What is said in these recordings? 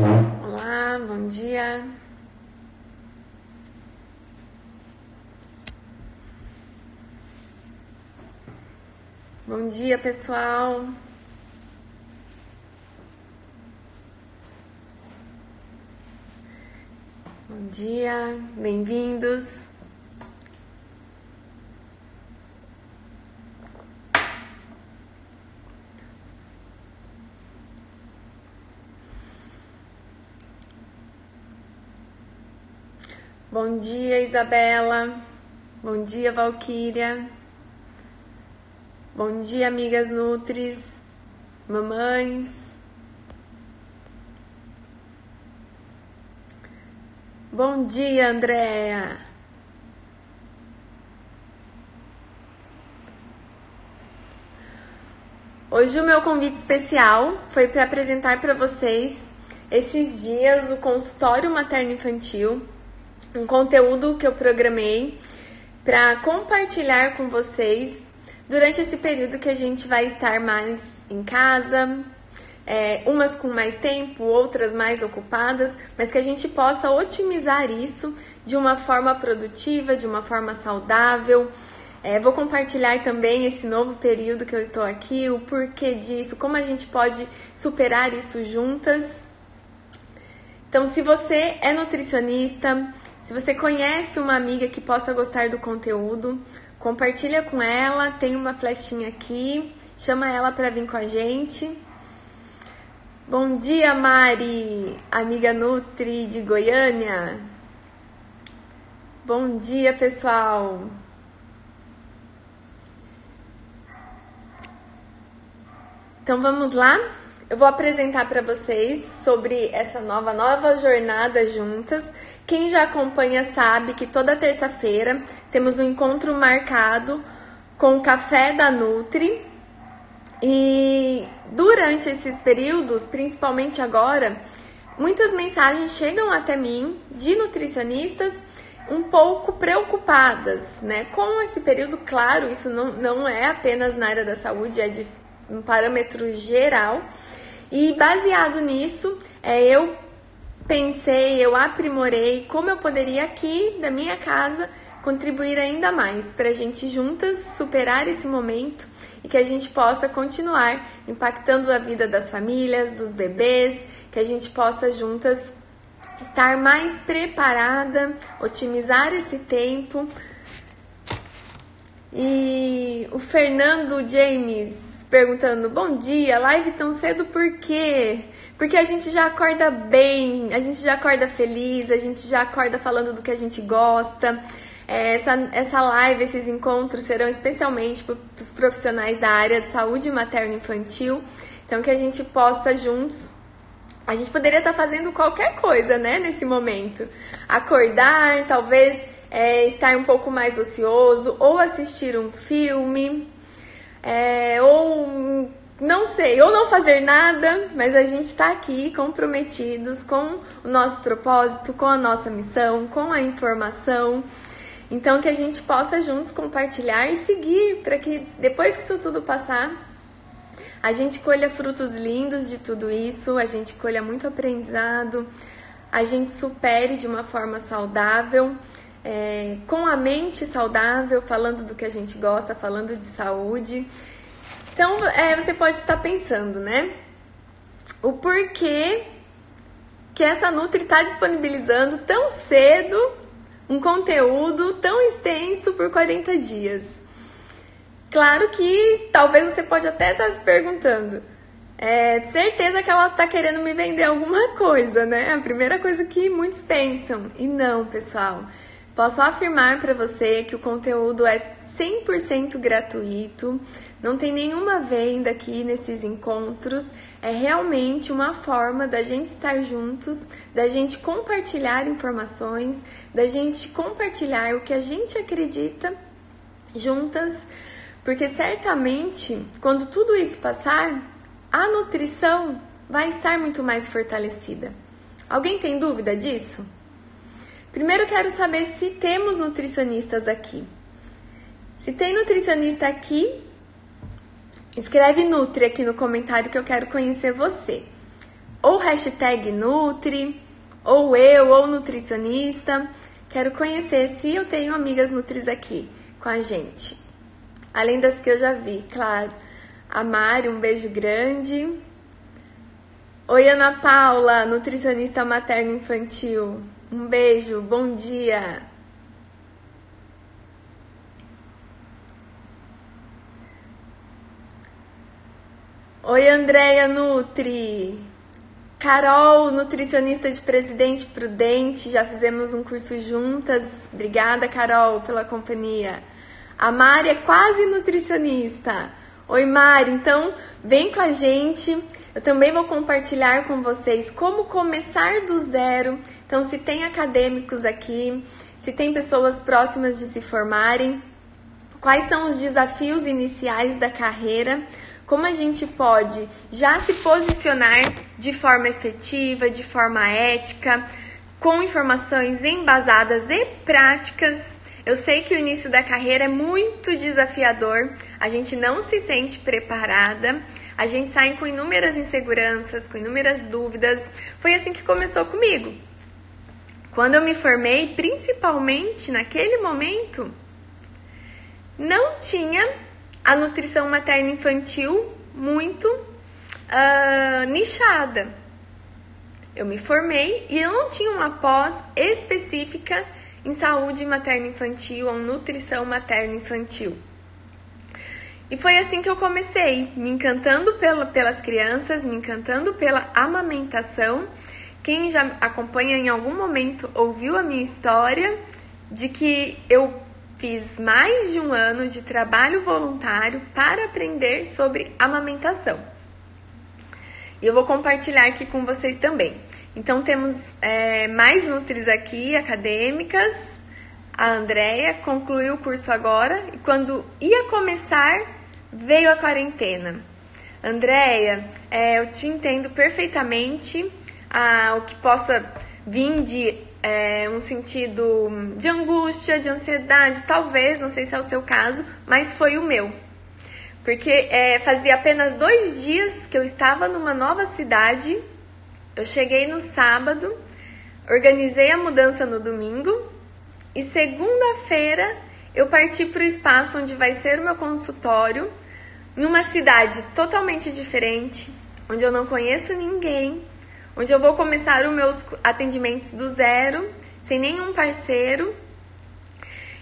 Olá, bom dia. Bom dia, pessoal. Bom dia, bem-vindos. Bom dia, Isabela. Bom dia, Valquíria. Bom dia, amigas Nutris, mamães. Bom dia, Andréa. Hoje o meu convite especial foi para apresentar para vocês esses dias o consultório materno infantil um conteúdo que eu programei para compartilhar com vocês durante esse período que a gente vai estar mais em casa, é, umas com mais tempo, outras mais ocupadas, mas que a gente possa otimizar isso de uma forma produtiva, de uma forma saudável. É, vou compartilhar também esse novo período que eu estou aqui, o porquê disso, como a gente pode superar isso juntas. Então, se você é nutricionista, se você conhece uma amiga que possa gostar do conteúdo, compartilha com ela, tem uma flechinha aqui, chama ela para vir com a gente. Bom dia, Mari, amiga Nutri de Goiânia. Bom dia, pessoal. Então vamos lá? Eu vou apresentar para vocês sobre essa nova nova jornada juntas quem já acompanha sabe que toda terça-feira temos um encontro marcado com o café da Nutri. E durante esses períodos, principalmente agora, muitas mensagens chegam até mim de nutricionistas um pouco preocupadas, né? Com esse período, claro, isso não, não é apenas na área da saúde, é de um parâmetro geral. E baseado nisso, é, eu pensei, eu aprimorei como eu poderia aqui da minha casa contribuir ainda mais para a gente juntas superar esse momento e que a gente possa continuar impactando a vida das famílias, dos bebês, que a gente possa juntas estar mais preparada, otimizar esse tempo. E o Fernando James perguntando: Bom dia, live tão cedo por quê? Porque a gente já acorda bem, a gente já acorda feliz, a gente já acorda falando do que a gente gosta. Essa, essa live, esses encontros serão especialmente para os profissionais da área de saúde materno-infantil. Então, que a gente possa juntos. A gente poderia estar fazendo qualquer coisa, né, nesse momento. Acordar, talvez é, estar um pouco mais ocioso, ou assistir um filme, é, ou não sei, ou não fazer nada, mas a gente está aqui comprometidos com o nosso propósito, com a nossa missão, com a informação. Então, que a gente possa juntos compartilhar e seguir para que depois que isso tudo passar, a gente colha frutos lindos de tudo isso, a gente colha muito aprendizado, a gente supere de uma forma saudável, é, com a mente saudável, falando do que a gente gosta, falando de saúde então, é, você pode estar pensando, né? O porquê que essa Nutri está disponibilizando tão cedo um conteúdo tão extenso por 40 dias. Claro que talvez você pode até estar se perguntando. É certeza que ela está querendo me vender alguma coisa, né? A primeira coisa que muitos pensam. E não, pessoal. Posso afirmar para você que o conteúdo é 100% gratuito. Não tem nenhuma venda aqui nesses encontros. É realmente uma forma da gente estar juntos, da gente compartilhar informações, da gente compartilhar o que a gente acredita juntas, porque certamente quando tudo isso passar, a nutrição vai estar muito mais fortalecida. Alguém tem dúvida disso? Primeiro quero saber se temos nutricionistas aqui. Se tem nutricionista aqui, Escreve Nutri aqui no comentário que eu quero conhecer você. ou hashtag Nutri, ou eu, ou nutricionista. Quero conhecer se eu tenho amigas Nutris aqui com a gente. Além das que eu já vi, claro. A Mari, um beijo grande. Oi, Ana Paula, nutricionista materno infantil. Um beijo, bom dia. Oi, Andréia Nutri. Carol, nutricionista de Presidente Prudente, já fizemos um curso juntas. Obrigada, Carol, pela companhia. A Mari é quase nutricionista. Oi, Mari, então vem com a gente. Eu também vou compartilhar com vocês como começar do zero. Então, se tem acadêmicos aqui, se tem pessoas próximas de se formarem, quais são os desafios iniciais da carreira como a gente pode já se posicionar de forma efetiva, de forma ética, com informações embasadas e práticas. Eu sei que o início da carreira é muito desafiador, a gente não se sente preparada, a gente sai com inúmeras inseguranças, com inúmeras dúvidas. Foi assim que começou comigo. Quando eu me formei, principalmente naquele momento, não tinha a nutrição materna infantil muito uh, nichada. Eu me formei e eu não tinha uma pós específica em saúde materna infantil ou nutrição materna infantil. E foi assim que eu comecei, me encantando pela, pelas crianças, me encantando pela amamentação. Quem já acompanha em algum momento ouviu a minha história de que eu Fiz mais de um ano de trabalho voluntário para aprender sobre amamentação. E eu vou compartilhar aqui com vocês também. Então temos é, mais Nutris aqui, acadêmicas. A Andrea concluiu o curso agora e quando ia começar, veio a quarentena. Andréia, é, eu te entendo perfeitamente ah, o que possa vir de é, um sentido de angústia, de ansiedade, talvez, não sei se é o seu caso, mas foi o meu. Porque é, fazia apenas dois dias que eu estava numa nova cidade, eu cheguei no sábado, organizei a mudança no domingo e segunda-feira eu parti para o espaço onde vai ser o meu consultório, em uma cidade totalmente diferente, onde eu não conheço ninguém, onde eu vou começar os meus atendimentos do zero, sem nenhum parceiro,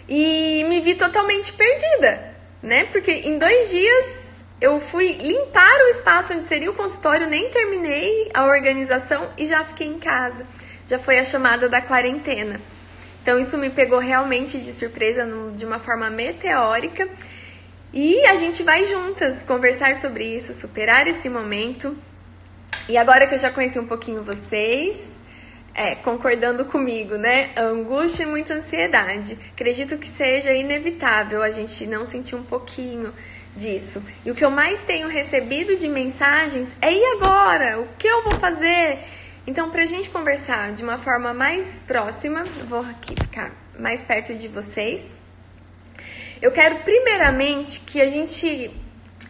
e me vi totalmente perdida, né? Porque em dois dias eu fui limpar o espaço onde seria o consultório, nem terminei a organização e já fiquei em casa. Já foi a chamada da quarentena. Então isso me pegou realmente de surpresa, de uma forma meteórica. E a gente vai juntas conversar sobre isso, superar esse momento e agora que eu já conheci um pouquinho vocês, é, concordando comigo, né? Angústia e muita ansiedade. Acredito que seja inevitável a gente não sentir um pouquinho disso. E o que eu mais tenho recebido de mensagens é e agora? O que eu vou fazer? Então, para a gente conversar de uma forma mais próxima, vou aqui ficar mais perto de vocês. Eu quero primeiramente que a gente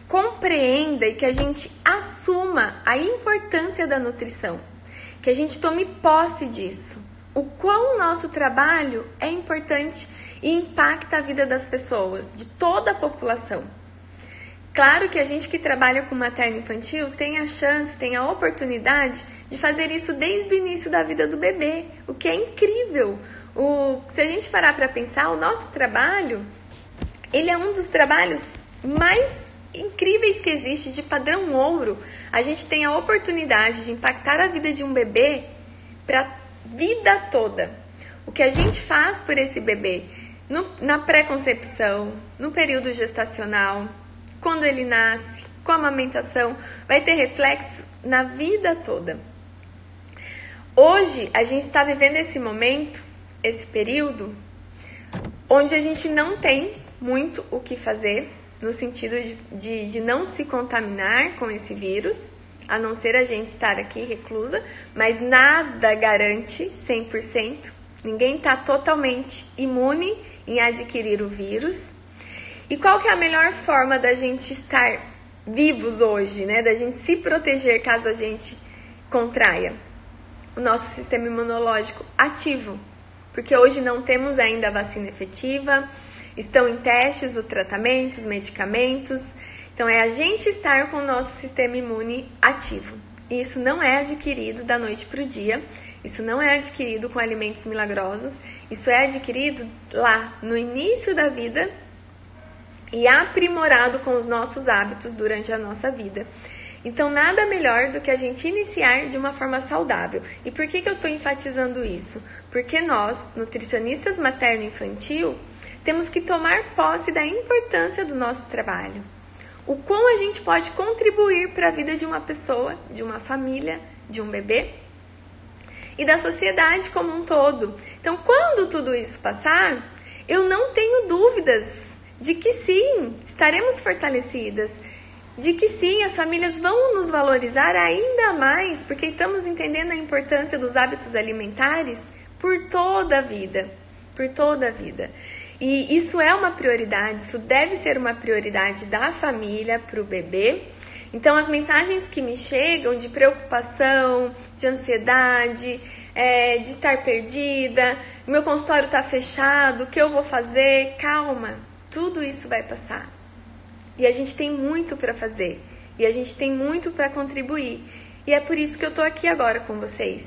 compreenda e que a gente assuma a importância da nutrição, que a gente tome posse disso, o quão o nosso trabalho é importante e impacta a vida das pessoas, de toda a população. Claro que a gente que trabalha com materno infantil tem a chance, tem a oportunidade de fazer isso desde o início da vida do bebê, o que é incrível. O, se a gente parar para pensar, o nosso trabalho, ele é um dos trabalhos mais incríveis que existe de padrão ouro, a gente tem a oportunidade de impactar a vida de um bebê para vida toda. O que a gente faz por esse bebê no, na pré-concepção, no período gestacional, quando ele nasce, com a amamentação, vai ter reflexo na vida toda. Hoje a gente está vivendo esse momento, esse período, onde a gente não tem muito o que fazer, no sentido de, de, de não se contaminar com esse vírus, a não ser a gente estar aqui reclusa, mas nada garante 100%. Ninguém está totalmente imune em adquirir o vírus. E qual que é a melhor forma da gente estar vivos hoje, né? Da gente se proteger caso a gente contraia o nosso sistema imunológico ativo, porque hoje não temos ainda a vacina efetiva, estão em testes o tratamento, os medicamentos. Então é a gente estar com o nosso sistema imune ativo. E isso não é adquirido da noite para o dia, isso não é adquirido com alimentos milagrosos, isso é adquirido lá no início da vida e aprimorado com os nossos hábitos durante a nossa vida. Então, nada melhor do que a gente iniciar de uma forma saudável. E por que, que eu estou enfatizando isso? Porque nós, nutricionistas materno-infantil, temos que tomar posse da importância do nosso trabalho. O quão a gente pode contribuir para a vida de uma pessoa, de uma família, de um bebê e da sociedade como um todo. Então, quando tudo isso passar, eu não tenho dúvidas de que sim, estaremos fortalecidas, de que sim, as famílias vão nos valorizar ainda mais, porque estamos entendendo a importância dos hábitos alimentares por toda a vida, por toda a vida. E isso é uma prioridade, isso deve ser uma prioridade da família para o bebê. Então, as mensagens que me chegam de preocupação, de ansiedade, é, de estar perdida, meu consultório está fechado, o que eu vou fazer? Calma, tudo isso vai passar. E a gente tem muito para fazer. E a gente tem muito para contribuir. E é por isso que eu estou aqui agora com vocês.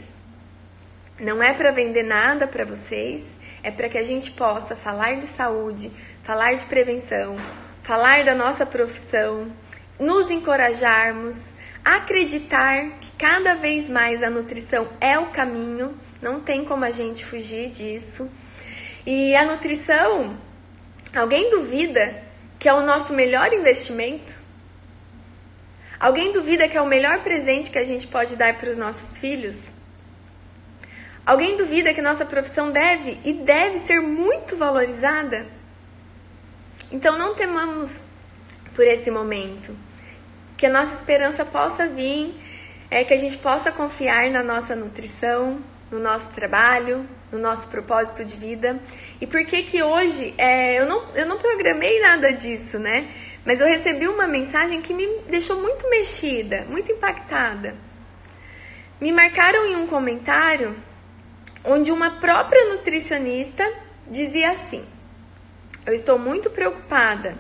Não é para vender nada para vocês, é para que a gente possa falar de saúde, falar de prevenção, falar da nossa profissão, nos encorajarmos, acreditar que cada vez mais a nutrição é o caminho, não tem como a gente fugir disso. E a nutrição, alguém duvida que é o nosso melhor investimento? Alguém duvida que é o melhor presente que a gente pode dar para os nossos filhos? Alguém duvida que nossa profissão deve e deve ser muito valorizada? Então não temamos por esse momento. Que a nossa esperança possa vir, é que a gente possa confiar na nossa nutrição, no nosso trabalho, no nosso propósito de vida. E por que que hoje, é, eu, não, eu não programei nada disso, né? Mas eu recebi uma mensagem que me deixou muito mexida, muito impactada. Me marcaram em um comentário onde uma própria nutricionista dizia assim: Eu estou muito preocupada.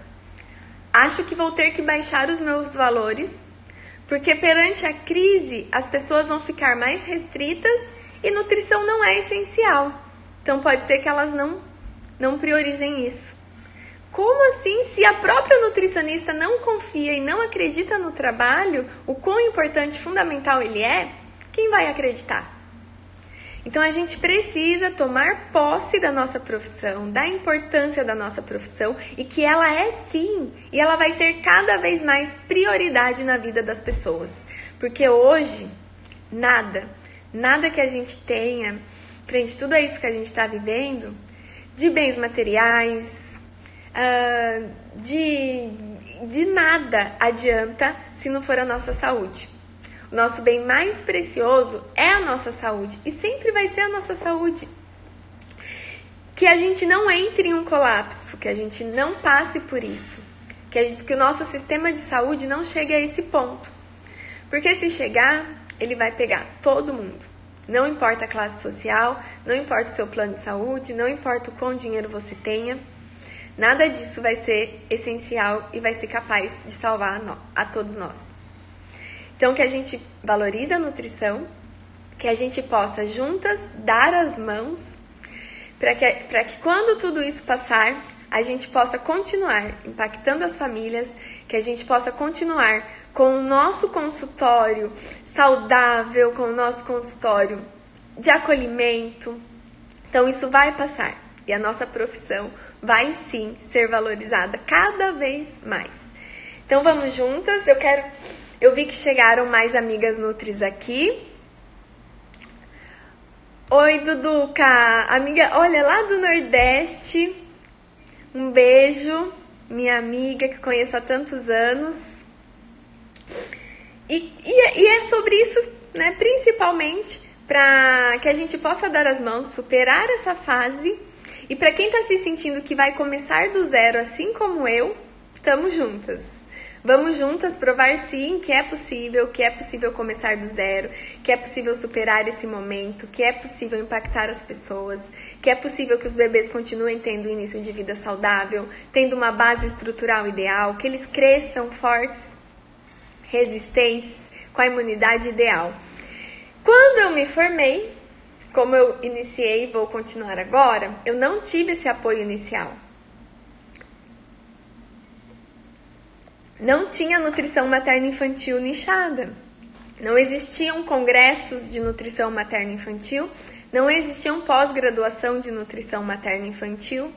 Acho que vou ter que baixar os meus valores, porque perante a crise as pessoas vão ficar mais restritas e nutrição não é essencial. Então pode ser que elas não não priorizem isso. Como assim, se a própria nutricionista não confia e não acredita no trabalho, o quão importante fundamental ele é, quem vai acreditar? Então a gente precisa tomar posse da nossa profissão, da importância da nossa profissão e que ela é sim, e ela vai ser cada vez mais prioridade na vida das pessoas. Porque hoje, nada, nada que a gente tenha, frente a tudo isso que a gente está vivendo, de bens materiais, uh, de, de nada adianta se não for a nossa saúde. Nosso bem mais precioso é a nossa saúde e sempre vai ser a nossa saúde. Que a gente não entre em um colapso, que a gente não passe por isso, que, gente, que o nosso sistema de saúde não chegue a esse ponto. Porque se chegar, ele vai pegar todo mundo. Não importa a classe social, não importa o seu plano de saúde, não importa o quão dinheiro você tenha, nada disso vai ser essencial e vai ser capaz de salvar a, a todos nós. Então, que a gente valorize a nutrição, que a gente possa juntas dar as mãos, para que, que quando tudo isso passar, a gente possa continuar impactando as famílias, que a gente possa continuar com o nosso consultório saudável, com o nosso consultório de acolhimento. Então, isso vai passar e a nossa profissão vai sim ser valorizada cada vez mais. Então, vamos juntas. Eu quero eu vi que chegaram mais amigas Nutris aqui. Oi, Duduca, amiga, olha, lá do Nordeste. Um beijo, minha amiga que conheço há tantos anos. E, e, e é sobre isso, né, principalmente, para que a gente possa dar as mãos, superar essa fase. E para quem está se sentindo que vai começar do zero, assim como eu, estamos juntas. Vamos juntas provar sim que é possível, que é possível começar do zero, que é possível superar esse momento, que é possível impactar as pessoas, que é possível que os bebês continuem tendo um início de vida saudável, tendo uma base estrutural ideal, que eles cresçam fortes, resistentes, com a imunidade ideal. Quando eu me formei, como eu iniciei e vou continuar agora, eu não tive esse apoio inicial. Não tinha nutrição materna infantil nichada. Não existiam congressos de nutrição materna infantil, não existiam pós-graduação de nutrição materna infantil,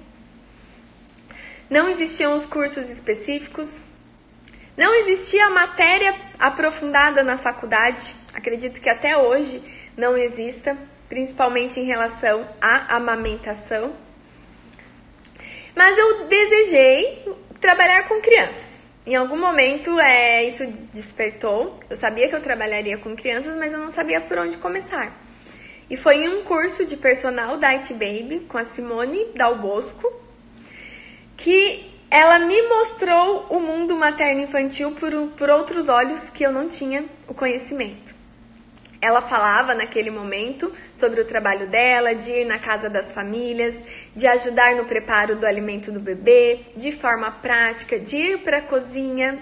não existiam os cursos específicos, não existia matéria aprofundada na faculdade, acredito que até hoje não exista, principalmente em relação à amamentação. Mas eu desejei trabalhar com crianças. Em algum momento é, isso despertou. Eu sabia que eu trabalharia com crianças, mas eu não sabia por onde começar. E foi em um curso de personal da IT Baby com a Simone Dal Bosco que ela me mostrou o mundo materno infantil por, por outros olhos que eu não tinha o conhecimento. Ela falava naquele momento sobre o trabalho dela, de ir na casa das famílias, de ajudar no preparo do alimento do bebê, de forma prática, de ir para a cozinha,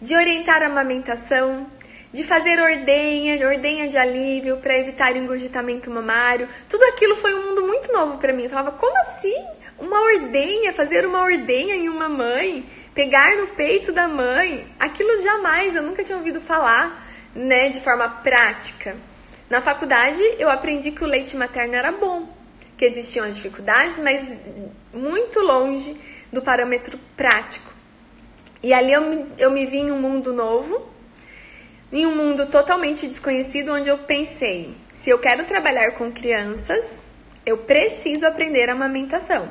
de orientar a amamentação, de fazer ordenha, ordenha de alívio para evitar engurgitamento mamário. Tudo aquilo foi um mundo muito novo para mim. Eu falava, como assim? Uma ordenha, fazer uma ordenha em uma mãe, pegar no peito da mãe. Aquilo jamais, eu nunca tinha ouvido falar né, de forma prática. Na faculdade eu aprendi que o leite materno era bom, que existiam as dificuldades, mas muito longe do parâmetro prático. E ali eu me, eu me vi em um mundo novo, em um mundo totalmente desconhecido, onde eu pensei: se eu quero trabalhar com crianças, eu preciso aprender a amamentação.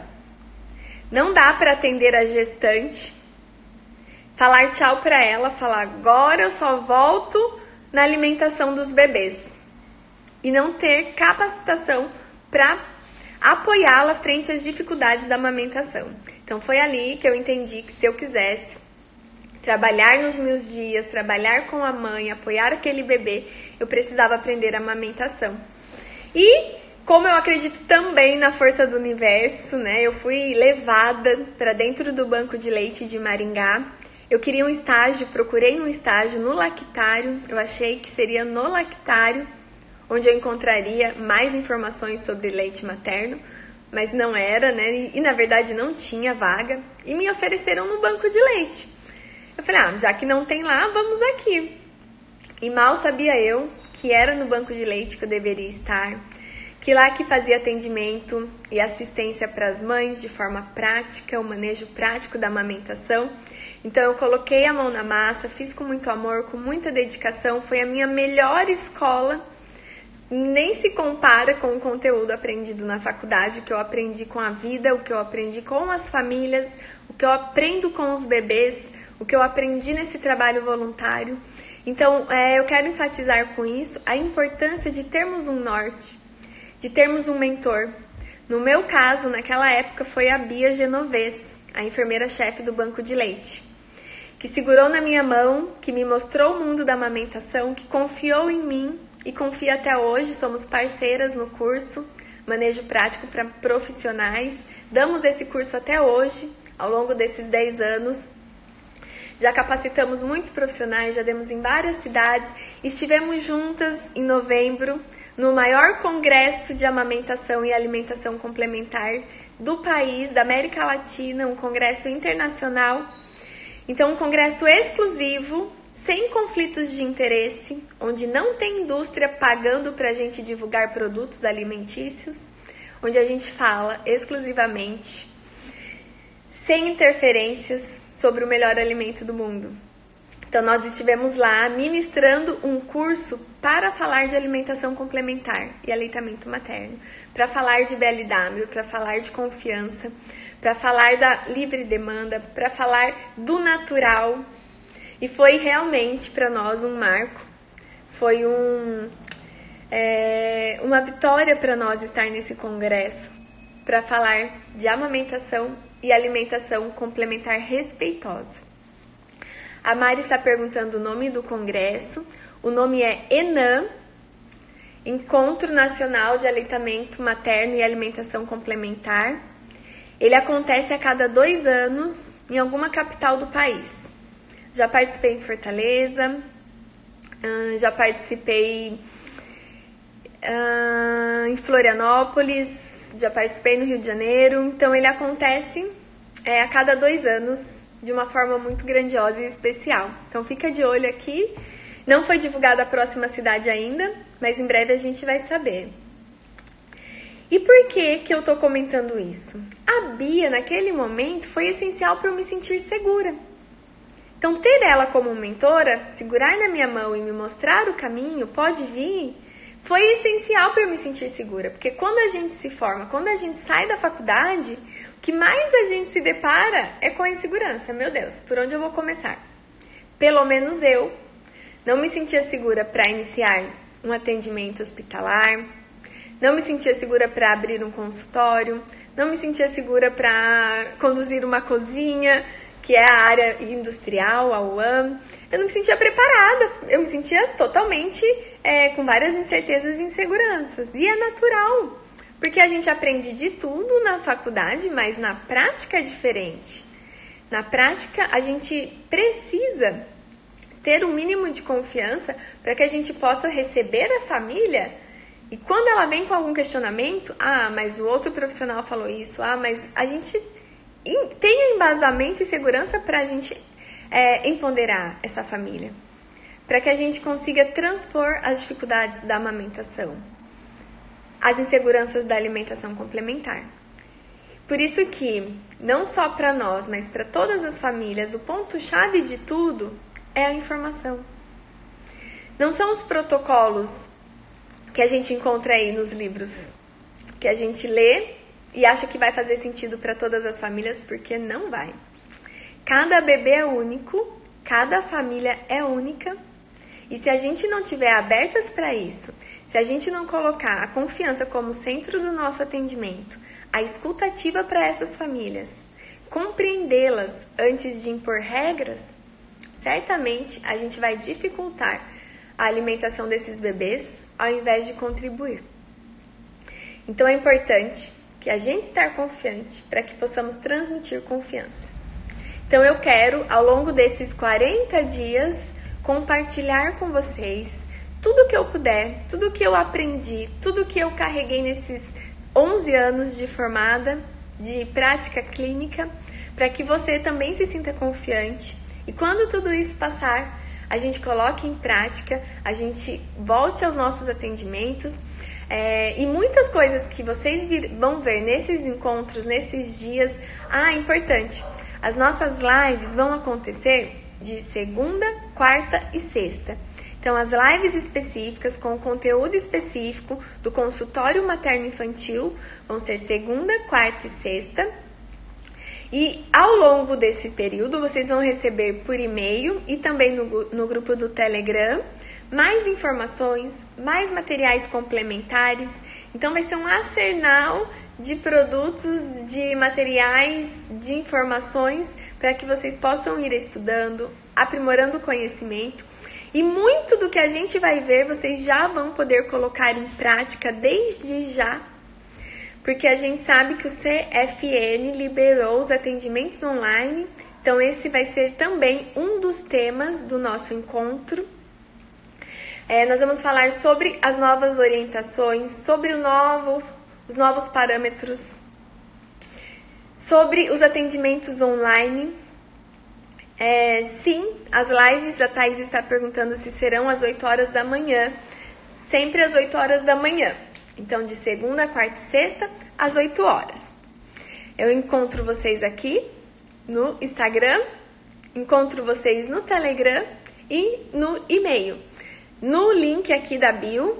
Não dá para atender a gestante, falar tchau para ela, falar agora eu só volto na alimentação dos bebês e não ter capacitação para apoiá-la frente às dificuldades da amamentação. Então foi ali que eu entendi que se eu quisesse trabalhar nos meus dias, trabalhar com a mãe, apoiar aquele bebê, eu precisava aprender a amamentação. E como eu acredito também na força do universo, né? Eu fui levada para dentro do banco de leite de Maringá eu queria um estágio, procurei um estágio no lactário. Eu achei que seria no lactário onde eu encontraria mais informações sobre leite materno, mas não era, né? E, e na verdade não tinha vaga e me ofereceram no banco de leite. Eu falei: "Ah, já que não tem lá, vamos aqui". E mal sabia eu que era no banco de leite que eu deveria estar, que lá que fazia atendimento e assistência para as mães de forma prática, o manejo prático da amamentação então eu coloquei a mão na massa, fiz com muito amor, com muita dedicação, foi a minha melhor escola. Nem se compara com o conteúdo aprendido na faculdade, o que eu aprendi com a vida, o que eu aprendi com as famílias, o que eu aprendo com os bebês, o que eu aprendi nesse trabalho voluntário. Então, é, eu quero enfatizar com isso a importância de termos um norte, de termos um mentor. No meu caso, naquela época, foi a Bia Genovese, a enfermeira-chefe do banco de leite que segurou na minha mão, que me mostrou o mundo da amamentação, que confiou em mim e confia até hoje. Somos parceiras no curso Manejo Prático para Profissionais. Damos esse curso até hoje, ao longo desses 10 anos. Já capacitamos muitos profissionais, já demos em várias cidades. Estivemos juntas em novembro no maior congresso de amamentação e alimentação complementar do país, da América Latina, um congresso internacional então, um congresso exclusivo, sem conflitos de interesse, onde não tem indústria pagando para a gente divulgar produtos alimentícios, onde a gente fala exclusivamente, sem interferências, sobre o melhor alimento do mundo. Então, nós estivemos lá ministrando um curso para falar de alimentação complementar e aleitamento materno, para falar de BLW, para falar de confiança, para falar da livre demanda, para falar do natural. E foi realmente para nós um marco, foi um, é, uma vitória para nós estar nesse congresso para falar de amamentação e alimentação complementar respeitosa. A Mari está perguntando o nome do congresso. O nome é ENAM, Encontro Nacional de Aleitamento Materno e Alimentação Complementar. Ele acontece a cada dois anos em alguma capital do país. Já participei em Fortaleza, já participei em Florianópolis, já participei no Rio de Janeiro. Então ele acontece é, a cada dois anos de uma forma muito grandiosa e especial. Então fica de olho aqui. Não foi divulgada a próxima cidade ainda, mas em breve a gente vai saber. E por que que eu tô comentando isso? A Bia, naquele momento, foi essencial para eu me sentir segura. Então, ter ela como mentora, segurar na minha mão e me mostrar o caminho, pode vir, foi essencial para eu me sentir segura. Porque quando a gente se forma, quando a gente sai da faculdade, o que mais a gente se depara é com a insegurança. Meu Deus, por onde eu vou começar? Pelo menos eu não me sentia segura para iniciar um atendimento hospitalar, não me sentia segura para abrir um consultório, não me sentia segura para conduzir uma cozinha, que é a área industrial, a UAM. Eu não me sentia preparada, eu me sentia totalmente é, com várias incertezas e inseguranças. E é natural, porque a gente aprende de tudo na faculdade, mas na prática é diferente. Na prática, a gente precisa ter um mínimo de confiança para que a gente possa receber a família e quando ela vem com algum questionamento, ah, mas o outro profissional falou isso, ah, mas a gente tem embasamento e segurança para a gente é, empoderar essa família, para que a gente consiga transpor as dificuldades da amamentação, as inseguranças da alimentação complementar. Por isso que, não só para nós, mas para todas as famílias, o ponto-chave de tudo é a informação. Não são os protocolos que a gente encontra aí nos livros que a gente lê e acha que vai fazer sentido para todas as famílias, porque não vai. Cada bebê é único, cada família é única, e se a gente não tiver abertas para isso, se a gente não colocar a confiança como centro do nosso atendimento, a escutativa para essas famílias, compreendê-las antes de impor regras, certamente a gente vai dificultar a alimentação desses bebês ao invés de contribuir. Então é importante que a gente estar confiante para que possamos transmitir confiança. Então eu quero, ao longo desses 40 dias, compartilhar com vocês tudo que eu puder, tudo que eu aprendi, tudo que eu carreguei nesses 11 anos de formada, de prática clínica, para que você também se sinta confiante. E quando tudo isso passar, a gente coloque em prática, a gente volte aos nossos atendimentos. É, e muitas coisas que vocês vir, vão ver nesses encontros, nesses dias. Ah, importante! As nossas lives vão acontecer de segunda, quarta e sexta. Então, as lives específicas com conteúdo específico do consultório materno-infantil vão ser segunda, quarta e sexta. E ao longo desse período, vocês vão receber por e-mail e também no, no grupo do Telegram mais informações, mais materiais complementares. Então, vai ser um arsenal de produtos, de materiais, de informações para que vocês possam ir estudando, aprimorando o conhecimento. E muito do que a gente vai ver, vocês já vão poder colocar em prática desde já porque a gente sabe que o CFN liberou os atendimentos online, então esse vai ser também um dos temas do nosso encontro. É, nós vamos falar sobre as novas orientações, sobre o novo, os novos parâmetros, sobre os atendimentos online. É, sim, as lives, a Thais está perguntando se serão às 8 horas da manhã, sempre às 8 horas da manhã. Então, de segunda, quarta e sexta, às 8 horas. Eu encontro vocês aqui no Instagram, encontro vocês no Telegram e no e-mail. No link aqui da bio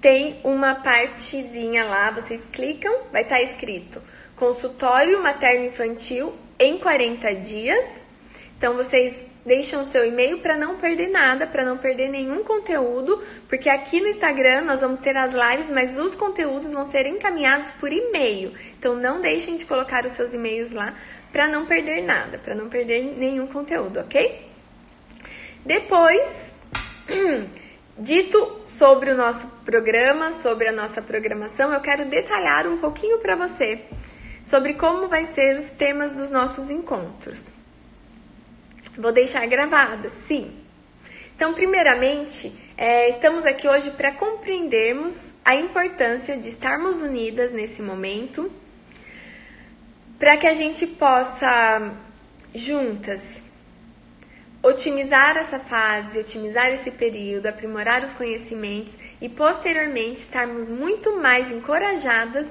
tem uma partezinha lá, vocês clicam, vai estar tá escrito consultório materno infantil em 40 dias. Então vocês deixam seu e-mail para não perder nada, para não perder nenhum conteúdo, porque aqui no Instagram nós vamos ter as lives, mas os conteúdos vão ser encaminhados por e-mail. Então não deixem de colocar os seus e-mails lá para não perder nada, para não perder nenhum conteúdo, ok? Depois, dito sobre o nosso programa, sobre a nossa programação, eu quero detalhar um pouquinho para você sobre como vai ser os temas dos nossos encontros. Vou deixar gravadas, sim. Então, primeiramente, é, estamos aqui hoje para compreendermos a importância de estarmos unidas nesse momento, para que a gente possa juntas otimizar essa fase, otimizar esse período, aprimorar os conhecimentos e posteriormente estarmos muito mais encorajadas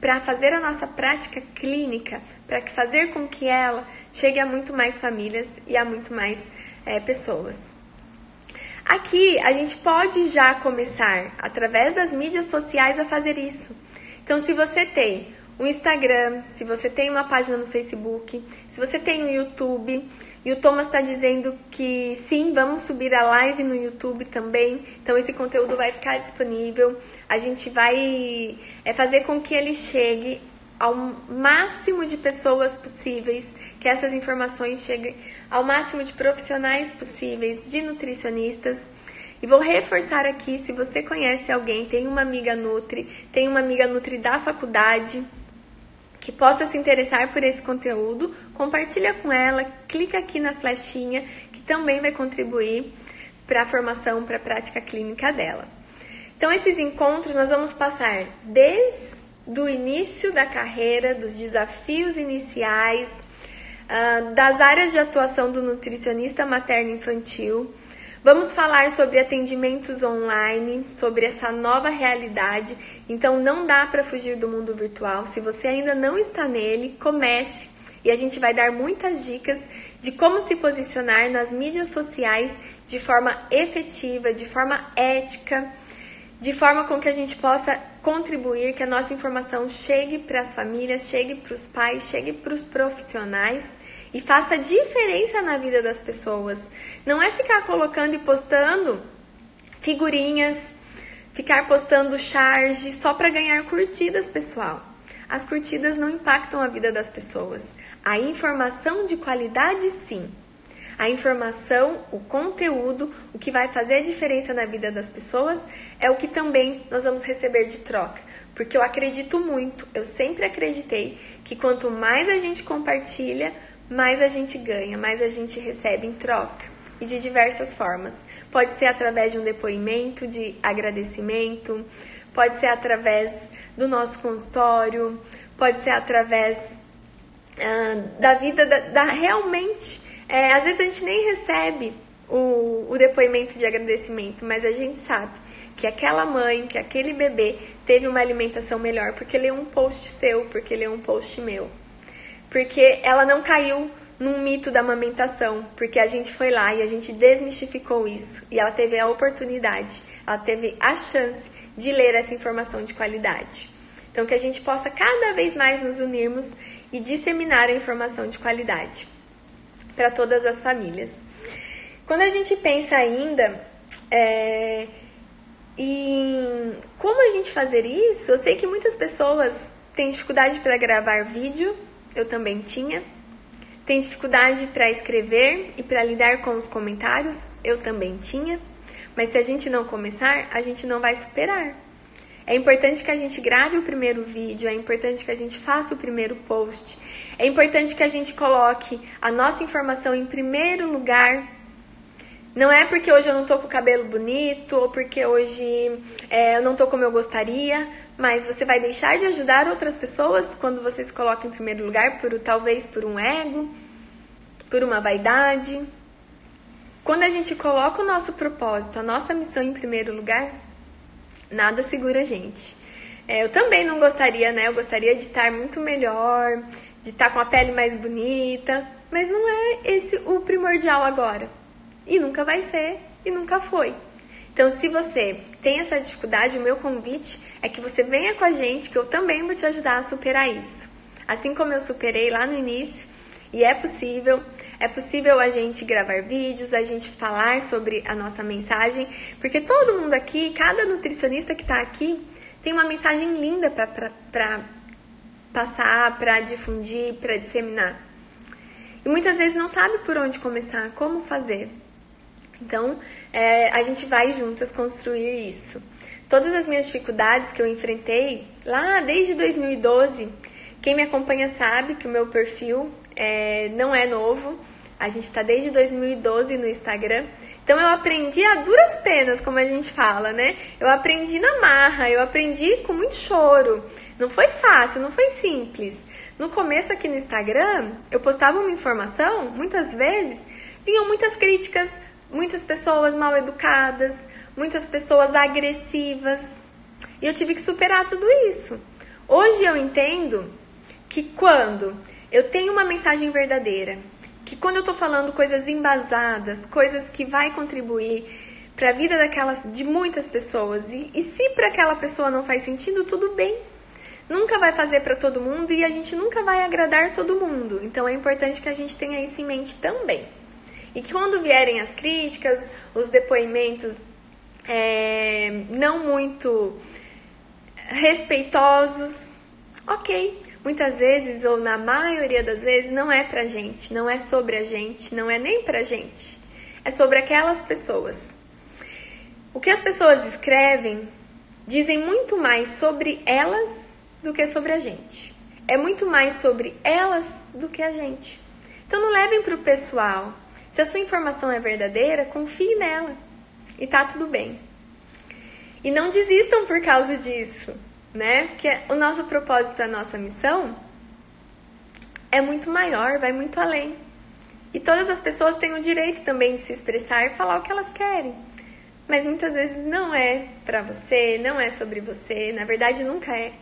para fazer a nossa prática clínica, para fazer com que ela chegue a muito mais famílias e a muito mais é, pessoas. Aqui a gente pode já começar através das mídias sociais a fazer isso. Então, se você tem o Instagram, se você tem uma página no Facebook, se você tem o YouTube, e o Thomas está dizendo que sim, vamos subir a live no YouTube também. Então esse conteúdo vai ficar disponível. A gente vai é, fazer com que ele chegue ao máximo de pessoas possíveis, que essas informações cheguem ao máximo de profissionais possíveis, de nutricionistas. E vou reforçar aqui, se você conhece alguém, tem uma amiga Nutri, tem uma amiga Nutri da faculdade, que possa se interessar por esse conteúdo, compartilha com ela, clica aqui na flechinha que também vai contribuir para a formação, para a prática clínica dela. Então, esses encontros nós vamos passar desde o início da carreira, dos desafios iniciais, ah, das áreas de atuação do nutricionista materno-infantil, Vamos falar sobre atendimentos online, sobre essa nova realidade. Então não dá para fugir do mundo virtual. Se você ainda não está nele, comece e a gente vai dar muitas dicas de como se posicionar nas mídias sociais de forma efetiva, de forma ética, de forma com que a gente possa contribuir, que a nossa informação chegue para as famílias, chegue para os pais, chegue para os profissionais e faça diferença na vida das pessoas. Não é ficar colocando e postando figurinhas, ficar postando charge só para ganhar curtidas, pessoal. As curtidas não impactam a vida das pessoas. A informação de qualidade, sim. A informação, o conteúdo, o que vai fazer a diferença na vida das pessoas é o que também nós vamos receber de troca. Porque eu acredito muito, eu sempre acreditei que quanto mais a gente compartilha, mais a gente ganha, mais a gente recebe em troca e de diversas formas. Pode ser através de um depoimento de agradecimento, pode ser através do nosso consultório, pode ser através ah, da vida da, da realmente. É, às vezes a gente nem recebe o, o depoimento de agradecimento, mas a gente sabe que aquela mãe, que aquele bebê teve uma alimentação melhor porque leu um post seu, porque leu um post meu porque ela não caiu num mito da amamentação, porque a gente foi lá e a gente desmistificou isso e ela teve a oportunidade, ela teve a chance de ler essa informação de qualidade. Então, que a gente possa cada vez mais nos unirmos e disseminar a informação de qualidade para todas as famílias. Quando a gente pensa ainda é, em como a gente fazer isso, eu sei que muitas pessoas têm dificuldade para gravar vídeo eu também tinha. Tem dificuldade para escrever e para lidar com os comentários? Eu também tinha. Mas se a gente não começar, a gente não vai superar. É importante que a gente grave o primeiro vídeo, é importante que a gente faça o primeiro post, é importante que a gente coloque a nossa informação em primeiro lugar. Não é porque hoje eu não tô com o cabelo bonito ou porque hoje é, eu não tô como eu gostaria, mas você vai deixar de ajudar outras pessoas quando você se coloca em primeiro lugar, por talvez por um ego, por uma vaidade. Quando a gente coloca o nosso propósito, a nossa missão em primeiro lugar, nada segura a gente. É, eu também não gostaria, né? Eu gostaria de estar muito melhor, de estar com a pele mais bonita, mas não é esse o primordial agora. E nunca vai ser, e nunca foi. Então, se você tem essa dificuldade, o meu convite é que você venha com a gente, que eu também vou te ajudar a superar isso. Assim como eu superei lá no início, e é possível, é possível a gente gravar vídeos, a gente falar sobre a nossa mensagem, porque todo mundo aqui, cada nutricionista que está aqui, tem uma mensagem linda para passar, para difundir, para disseminar. E muitas vezes não sabe por onde começar, como fazer. Então, é, a gente vai juntas construir isso. Todas as minhas dificuldades que eu enfrentei lá desde 2012, quem me acompanha sabe que o meu perfil é, não é novo. A gente está desde 2012 no Instagram. Então eu aprendi a duras penas, como a gente fala, né? Eu aprendi na marra, eu aprendi com muito choro. Não foi fácil, não foi simples. No começo aqui no Instagram, eu postava uma informação, muitas vezes vinham muitas críticas, muitas pessoas mal educadas, muitas pessoas agressivas. E eu tive que superar tudo isso. Hoje eu entendo que quando eu tenho uma mensagem verdadeira, que quando eu estou falando coisas embasadas, coisas que vai contribuir para a vida daquelas de muitas pessoas e, e se para aquela pessoa não faz sentido, tudo bem. Nunca vai fazer para todo mundo e a gente nunca vai agradar todo mundo. Então é importante que a gente tenha isso em mente também. E que quando vierem as críticas, os depoimentos é, não muito respeitosos, ok, muitas vezes, ou na maioria das vezes, não é pra gente, não é sobre a gente, não é nem pra gente. É sobre aquelas pessoas. O que as pessoas escrevem dizem muito mais sobre elas do que sobre a gente. É muito mais sobre elas do que a gente. Então não levem pro pessoal. Se a sua informação é verdadeira, confie nela. E tá tudo bem. E não desistam por causa disso né? Porque o nosso propósito, a nossa missão é muito maior, vai muito além. E todas as pessoas têm o direito também de se expressar e falar o que elas querem. Mas muitas vezes não é pra você, não é sobre você, na verdade nunca é,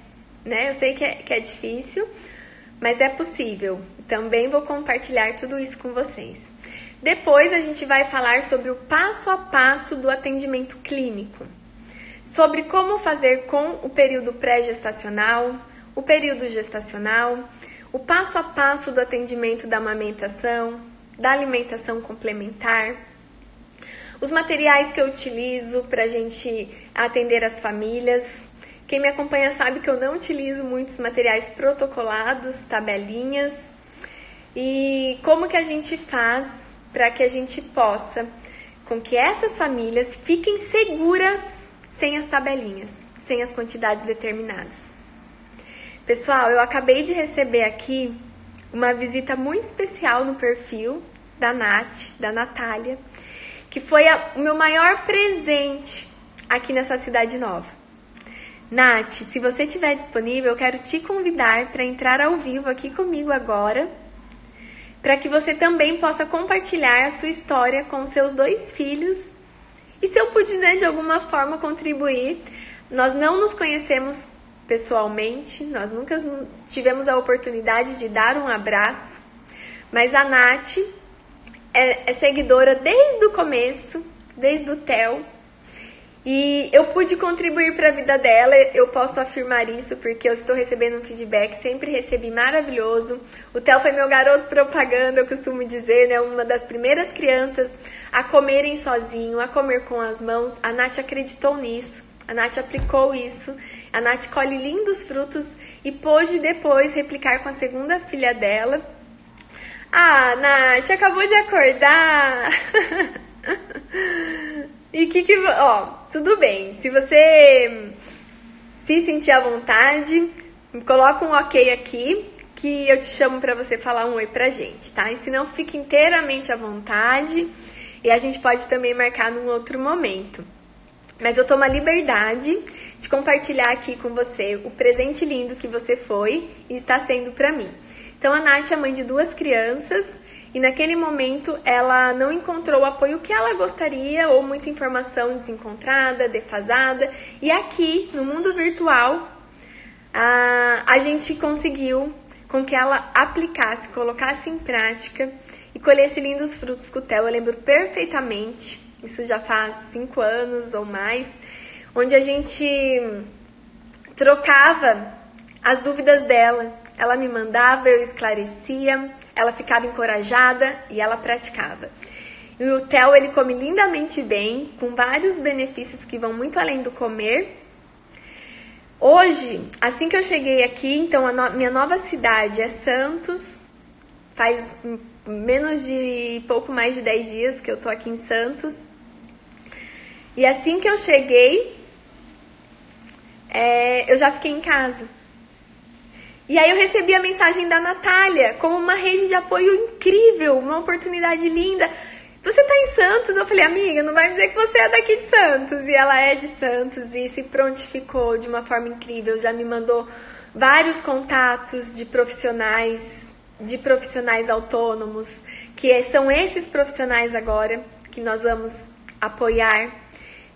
né? Eu sei que é, que é difícil, mas é possível. Também vou compartilhar tudo isso com vocês. Depois a gente vai falar sobre o passo a passo do atendimento clínico sobre como fazer com o período pré-gestacional, o período gestacional, o passo a passo do atendimento da amamentação, da alimentação complementar, os materiais que eu utilizo para a gente atender as famílias. Quem me acompanha sabe que eu não utilizo muitos materiais protocolados, tabelinhas. E como que a gente faz para que a gente possa com que essas famílias fiquem seguras sem as tabelinhas, sem as quantidades determinadas. Pessoal, eu acabei de receber aqui uma visita muito especial no perfil da Nath, da Natália, que foi a, o meu maior presente aqui nessa cidade nova. Nath, se você estiver disponível, eu quero te convidar para entrar ao vivo aqui comigo agora, para que você também possa compartilhar a sua história com seus dois filhos. E se eu puder né, de alguma forma contribuir, nós não nos conhecemos pessoalmente, nós nunca tivemos a oportunidade de dar um abraço, mas a Nath é, é seguidora desde o começo, desde o TEL, e eu pude contribuir para a vida dela, eu posso afirmar isso porque eu estou recebendo um feedback, sempre recebi maravilhoso. O Theo foi meu garoto propaganda, eu costumo dizer, né? Uma das primeiras crianças a comerem sozinho, a comer com as mãos. A Nath acreditou nisso, a Nath aplicou isso, a Nath colhe lindos frutos e pôde depois replicar com a segunda filha dela. Ah, Nath, acabou de acordar! E que que. Ó, tudo bem. Se você se sentir à vontade, coloca um ok aqui que eu te chamo para você falar um oi pra gente, tá? E se não, fique inteiramente à vontade e a gente pode também marcar num outro momento. Mas eu tomo a liberdade de compartilhar aqui com você o presente lindo que você foi e está sendo para mim. Então a Nath é mãe de duas crianças e naquele momento ela não encontrou o apoio que ela gostaria ou muita informação desencontrada, defasada. E aqui no mundo virtual a, a gente conseguiu com que ela aplicasse, colocasse em prática e colhesse lindos frutos com o Theo. Eu lembro perfeitamente, isso já faz cinco anos ou mais, onde a gente trocava as dúvidas dela. Ela me mandava, eu esclarecia ela ficava encorajada e ela praticava. E o Theo ele come lindamente bem, com vários benefícios que vão muito além do comer. Hoje, assim que eu cheguei aqui, então a no minha nova cidade é Santos. Faz menos de pouco mais de 10 dias que eu tô aqui em Santos. E assim que eu cheguei, é, eu já fiquei em casa. E aí eu recebi a mensagem da Natália com uma rede de apoio incrível, uma oportunidade linda. Você tá em Santos? Eu falei, amiga, não vai dizer que você é daqui de Santos. E ela é de Santos e se prontificou de uma forma incrível, já me mandou vários contatos de profissionais, de profissionais autônomos, que são esses profissionais agora que nós vamos apoiar,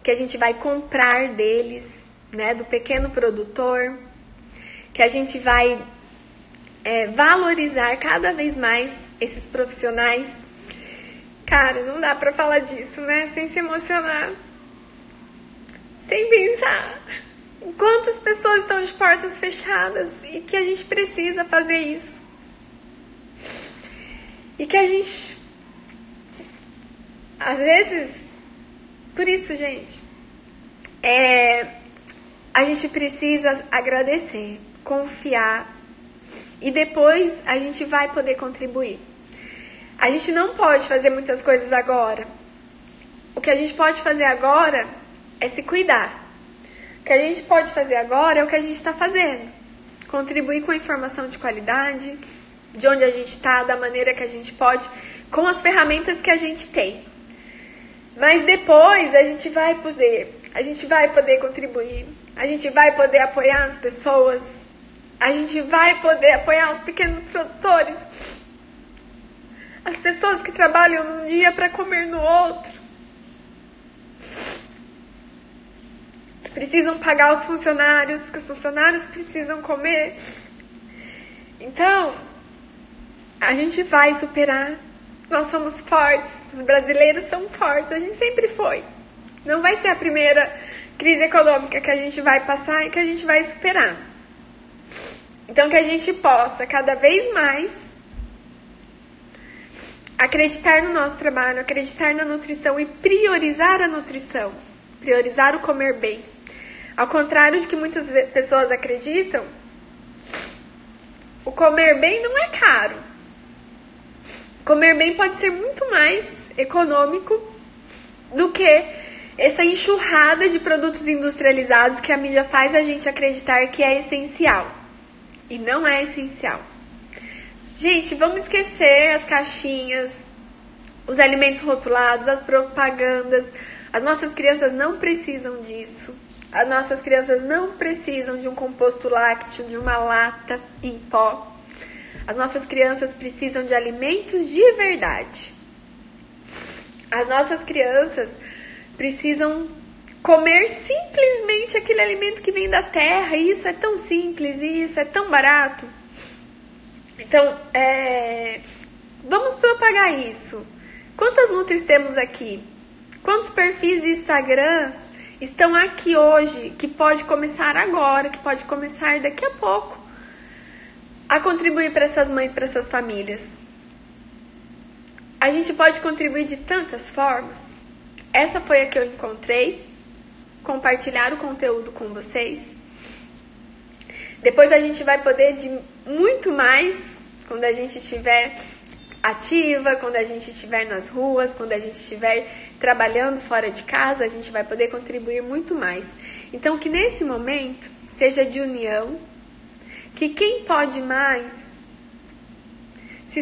que a gente vai comprar deles, né, do pequeno produtor, que a gente vai é, valorizar cada vez mais esses profissionais. Cara, não dá pra falar disso, né? Sem se emocionar. Sem pensar quantas pessoas estão de portas fechadas e que a gente precisa fazer isso. E que a gente. Às vezes. Por isso, gente. É, a gente precisa agradecer, confiar e depois a gente vai poder contribuir. A gente não pode fazer muitas coisas agora. O que a gente pode fazer agora é se cuidar. O que a gente pode fazer agora é o que a gente está fazendo. Contribuir com a informação de qualidade, de onde a gente está, da maneira que a gente pode, com as ferramentas que a gente tem. Mas depois a gente vai poder, a gente vai poder contribuir, a gente vai poder apoiar as pessoas, a gente vai poder apoiar os pequenos produtores, as pessoas que trabalham num dia para comer no outro. Precisam pagar os funcionários, que os funcionários precisam comer. Então, a gente vai superar. Nós somos fortes, os brasileiros são fortes, a gente sempre foi. Não vai ser a primeira crise econômica que a gente vai passar e que a gente vai superar. Então, que a gente possa cada vez mais acreditar no nosso trabalho, acreditar na nutrição e priorizar a nutrição, priorizar o comer bem. Ao contrário de que muitas pessoas acreditam, o comer bem não é caro. Comer bem pode ser muito mais econômico do que essa enxurrada de produtos industrializados que a mídia faz a gente acreditar que é essencial. E não é essencial. Gente, vamos esquecer as caixinhas, os alimentos rotulados, as propagandas. As nossas crianças não precisam disso. As nossas crianças não precisam de um composto lácteo, de uma lata em pó. As nossas crianças precisam de alimentos de verdade. As nossas crianças precisam comer simplesmente aquele alimento que vem da terra. Isso é tão simples, isso é tão barato. Então, é, vamos propagar isso. Quantas Nutris temos aqui? Quantos perfis e Instagrams estão aqui hoje que pode começar agora, que pode começar daqui a pouco? a contribuir para essas mães, para essas famílias. A gente pode contribuir de tantas formas. Essa foi a que eu encontrei. Compartilhar o conteúdo com vocês. Depois a gente vai poder de muito mais quando a gente estiver ativa, quando a gente estiver nas ruas, quando a gente estiver trabalhando fora de casa, a gente vai poder contribuir muito mais. Então que nesse momento seja de união, que quem pode mais se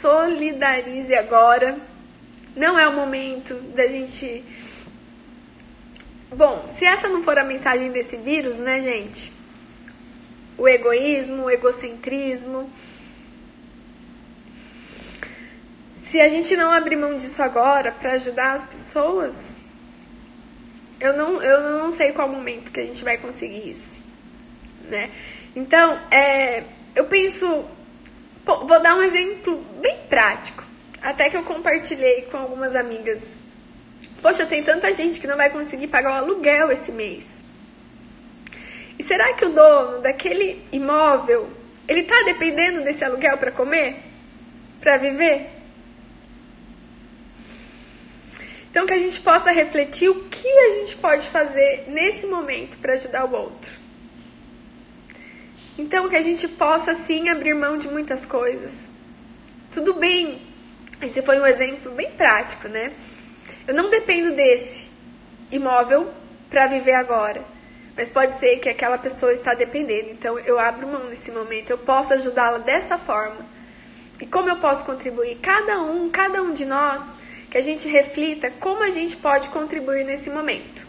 solidarize agora. Não é o momento da gente. Bom, se essa não for a mensagem desse vírus, né, gente? O egoísmo, o egocentrismo. Se a gente não abrir mão disso agora para ajudar as pessoas, eu não, eu não sei qual momento que a gente vai conseguir isso, né? Então, é, eu penso, vou dar um exemplo bem prático, até que eu compartilhei com algumas amigas. Poxa, tem tanta gente que não vai conseguir pagar o aluguel esse mês. E será que o dono daquele imóvel, ele tá dependendo desse aluguel para comer? Para viver? Então que a gente possa refletir o que a gente pode fazer nesse momento para ajudar o outro. Então, que a gente possa sim abrir mão de muitas coisas. tudo bem. Esse foi um exemplo bem prático, né? Eu não dependo desse imóvel para viver agora. Mas pode ser que aquela pessoa está dependendo. Então eu abro mão nesse momento. Eu posso ajudá-la dessa forma. E como eu posso contribuir? Cada um, cada um de nós, que a gente reflita como a gente pode contribuir nesse momento.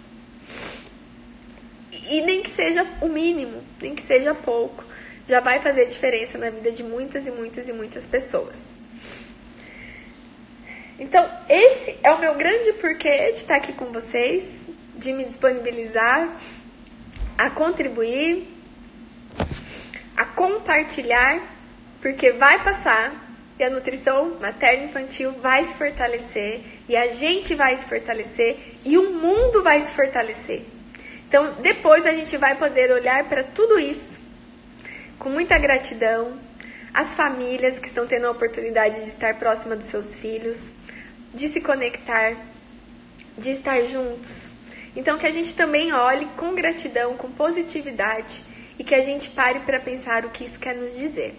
E nem que seja o mínimo, nem que seja pouco, já vai fazer diferença na vida de muitas e muitas e muitas pessoas. Então, esse é o meu grande porquê de estar aqui com vocês, de me disponibilizar a contribuir, a compartilhar, porque vai passar e a nutrição materna infantil vai se fortalecer e a gente vai se fortalecer e o mundo vai se fortalecer. Então, depois a gente vai poder olhar para tudo isso com muita gratidão, as famílias que estão tendo a oportunidade de estar próxima dos seus filhos, de se conectar, de estar juntos. Então que a gente também olhe com gratidão, com positividade e que a gente pare para pensar o que isso quer nos dizer.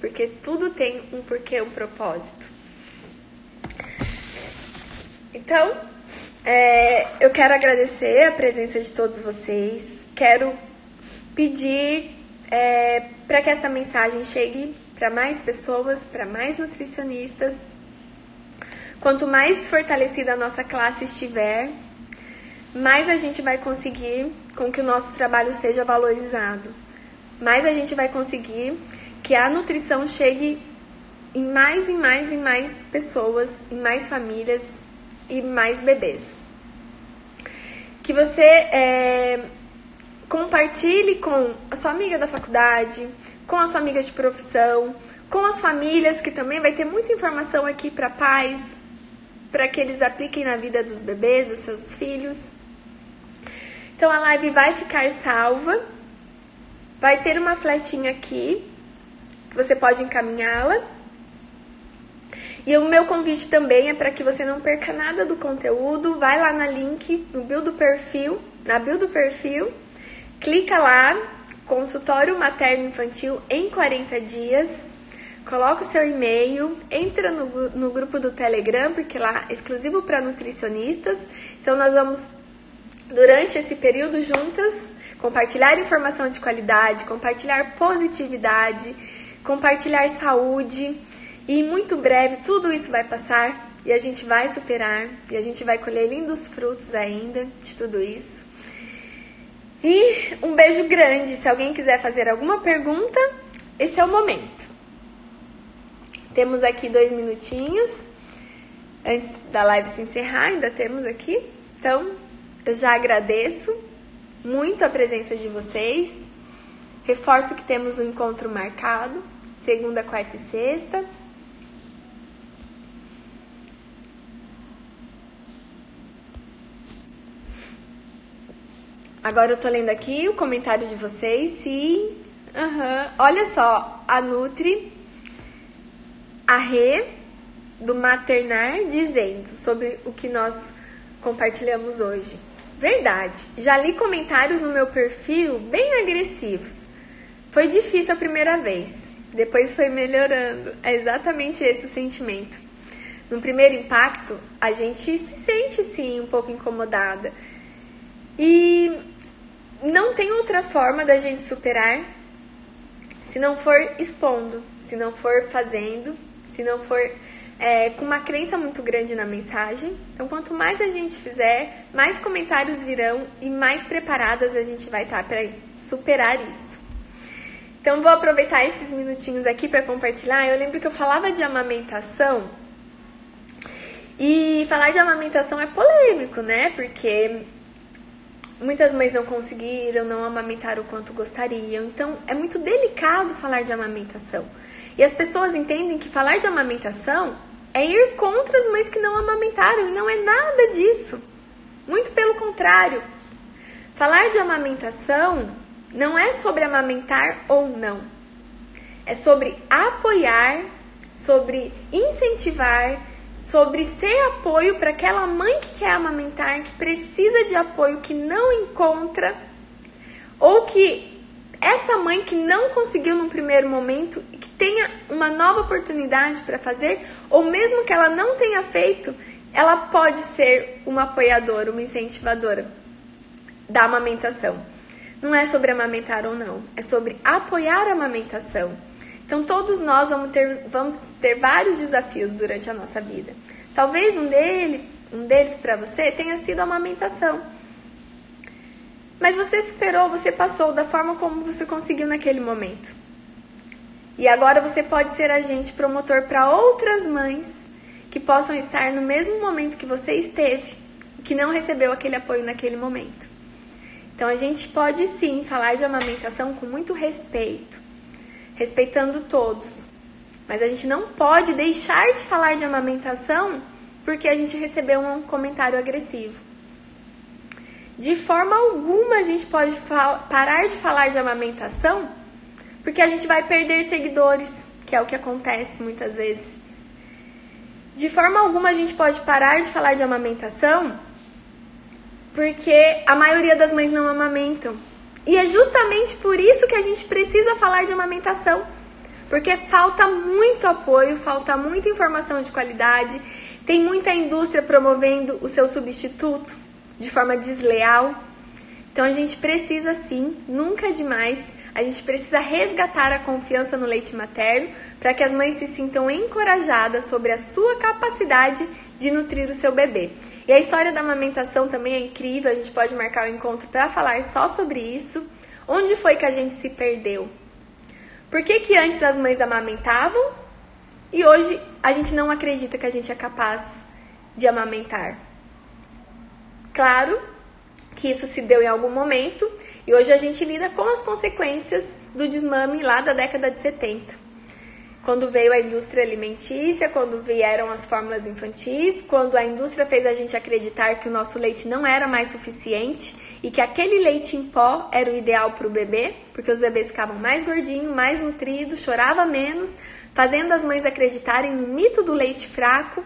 Porque tudo tem um porquê, um propósito. Então, é, eu quero agradecer a presença de todos vocês. Quero pedir é, para que essa mensagem chegue para mais pessoas, para mais nutricionistas Quanto mais fortalecida a nossa classe estiver, mais a gente vai conseguir com que o nosso trabalho seja valorizado. Mais a gente vai conseguir que a nutrição chegue em mais e mais e mais pessoas, em mais famílias e mais bebês. Que você é, compartilhe com a sua amiga da faculdade, com a sua amiga de profissão, com as famílias, que também vai ter muita informação aqui para pais, para que eles apliquem na vida dos bebês, dos seus filhos. Então a live vai ficar salva. Vai ter uma flechinha aqui que você pode encaminhá-la. E o meu convite também é para que você não perca nada do conteúdo. Vai lá na link, no build do perfil, na build do perfil, clica lá, consultório materno infantil em 40 dias coloca o seu e-mail, entra no, no grupo do Telegram, porque lá é exclusivo para nutricionistas. Então nós vamos, durante esse período juntas, compartilhar informação de qualidade, compartilhar positividade, compartilhar saúde. E muito breve tudo isso vai passar e a gente vai superar e a gente vai colher lindos frutos ainda de tudo isso. E um beijo grande. Se alguém quiser fazer alguma pergunta, esse é o momento. Temos aqui dois minutinhos antes da live se encerrar, ainda temos aqui. Então, eu já agradeço muito a presença de vocês. Reforço que temos um encontro marcado, segunda, quarta e sexta. Agora eu tô lendo aqui o comentário de vocês. Sim. Uhum. Olha só, a Nutri a Rê do Maternar dizendo sobre o que nós compartilhamos hoje. Verdade, já li comentários no meu perfil bem agressivos. Foi difícil a primeira vez, depois foi melhorando. É exatamente esse o sentimento. No primeiro impacto, a gente se sente sim um pouco incomodada. E não tem outra forma da gente superar se não for expondo, se não for fazendo se não for é, com uma crença muito grande na mensagem. Então, quanto mais a gente fizer, mais comentários virão e mais preparadas a gente vai estar para superar isso. Então, vou aproveitar esses minutinhos aqui para compartilhar. Eu lembro que eu falava de amamentação e falar de amamentação é polêmico, né? Porque muitas mães não conseguiram, não amamentaram o quanto gostariam. Então, é muito delicado falar de amamentação. E as pessoas entendem que falar de amamentação é ir contra as mães que não amamentaram, e não é nada disso. Muito pelo contrário. Falar de amamentação não é sobre amamentar ou não. É sobre apoiar, sobre incentivar, sobre ser apoio para aquela mãe que quer amamentar, que precisa de apoio, que não encontra, ou que essa mãe que não conseguiu num primeiro momento que tenha uma nova oportunidade para fazer, ou mesmo que ela não tenha feito, ela pode ser uma apoiadora, uma incentivadora da amamentação. Não é sobre amamentar ou não, é sobre apoiar a amamentação. Então todos nós vamos ter, vamos ter vários desafios durante a nossa vida. Talvez um, dele, um deles para você tenha sido a amamentação. Mas você superou, você passou da forma como você conseguiu naquele momento. E agora você pode ser agente promotor para outras mães que possam estar no mesmo momento que você esteve, que não recebeu aquele apoio naquele momento. Então a gente pode sim falar de amamentação com muito respeito, respeitando todos. Mas a gente não pode deixar de falar de amamentação porque a gente recebeu um comentário agressivo. De forma alguma a gente pode parar de falar de amamentação, porque a gente vai perder seguidores, que é o que acontece muitas vezes. De forma alguma a gente pode parar de falar de amamentação, porque a maioria das mães não amamentam. E é justamente por isso que a gente precisa falar de amamentação, porque falta muito apoio, falta muita informação de qualidade, tem muita indústria promovendo o seu substituto de forma desleal. Então a gente precisa sim, nunca demais, a gente precisa resgatar a confiança no leite materno para que as mães se sintam encorajadas sobre a sua capacidade de nutrir o seu bebê. E a história da amamentação também é incrível, a gente pode marcar o um encontro para falar só sobre isso. Onde foi que a gente se perdeu? Por que, que antes as mães amamentavam e hoje a gente não acredita que a gente é capaz de amamentar? Claro que isso se deu em algum momento e hoje a gente lida com as consequências do desmame lá da década de 70. Quando veio a indústria alimentícia, quando vieram as fórmulas infantis, quando a indústria fez a gente acreditar que o nosso leite não era mais suficiente e que aquele leite em pó era o ideal para o bebê, porque os bebês ficavam mais gordinhos, mais nutridos, chorava menos, fazendo as mães acreditarem no mito do leite fraco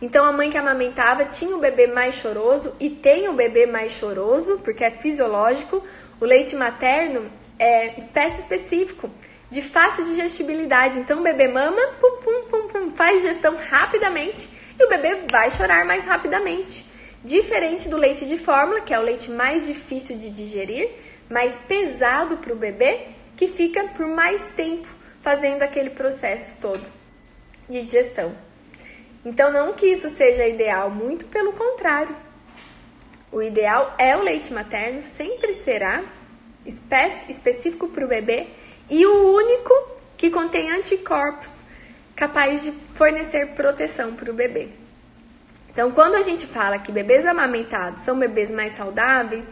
então a mãe que amamentava tinha o bebê mais choroso e tem o bebê mais choroso, porque é fisiológico. O leite materno é espécie específico, de fácil digestibilidade. Então o bebê mama, pum, pum, pum, pum, faz digestão rapidamente e o bebê vai chorar mais rapidamente. Diferente do leite de fórmula, que é o leite mais difícil de digerir, mais pesado para o bebê, que fica por mais tempo fazendo aquele processo todo de digestão. Então, não que isso seja ideal, muito pelo contrário. O ideal é o leite materno, sempre será específico para o bebê e o único que contém anticorpos capaz de fornecer proteção para o bebê. Então, quando a gente fala que bebês amamentados são bebês mais saudáveis,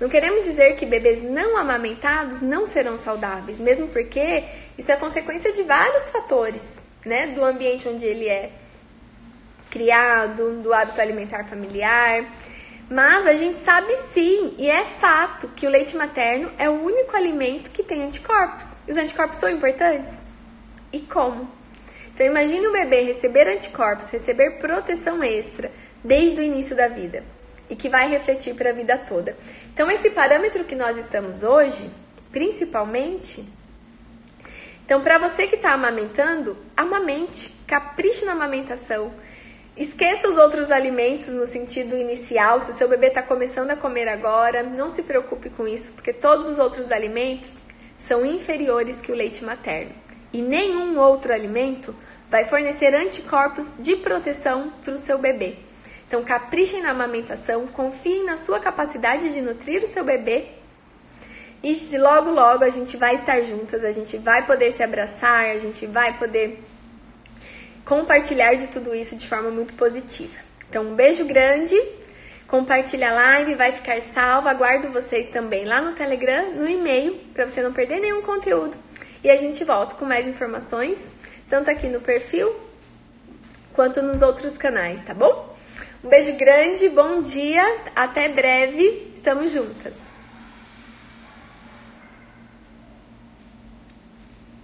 não queremos dizer que bebês não amamentados não serão saudáveis, mesmo porque isso é consequência de vários fatores, né, do ambiente onde ele é criado, do hábito alimentar familiar. Mas a gente sabe sim, e é fato, que o leite materno é o único alimento que tem anticorpos. E os anticorpos são importantes? E como? Então imagine o bebê receber anticorpos, receber proteção extra desde o início da vida e que vai refletir para a vida toda. Então esse parâmetro que nós estamos hoje, principalmente, então para você que está amamentando, amamente, capriche na amamentação Esqueça os outros alimentos no sentido inicial. Se o seu bebê está começando a comer agora, não se preocupe com isso, porque todos os outros alimentos são inferiores que o leite materno. E nenhum outro alimento vai fornecer anticorpos de proteção para o seu bebê. Então, caprichem na amamentação, confiem na sua capacidade de nutrir o seu bebê. E logo, logo a gente vai estar juntas, a gente vai poder se abraçar, a gente vai poder compartilhar de tudo isso de forma muito positiva. Então, um beijo grande, compartilha a live, vai ficar salva. Aguardo vocês também lá no Telegram, no e-mail, para você não perder nenhum conteúdo. E a gente volta com mais informações, tanto aqui no perfil quanto nos outros canais, tá bom? Um beijo grande, bom dia, até breve, estamos juntas!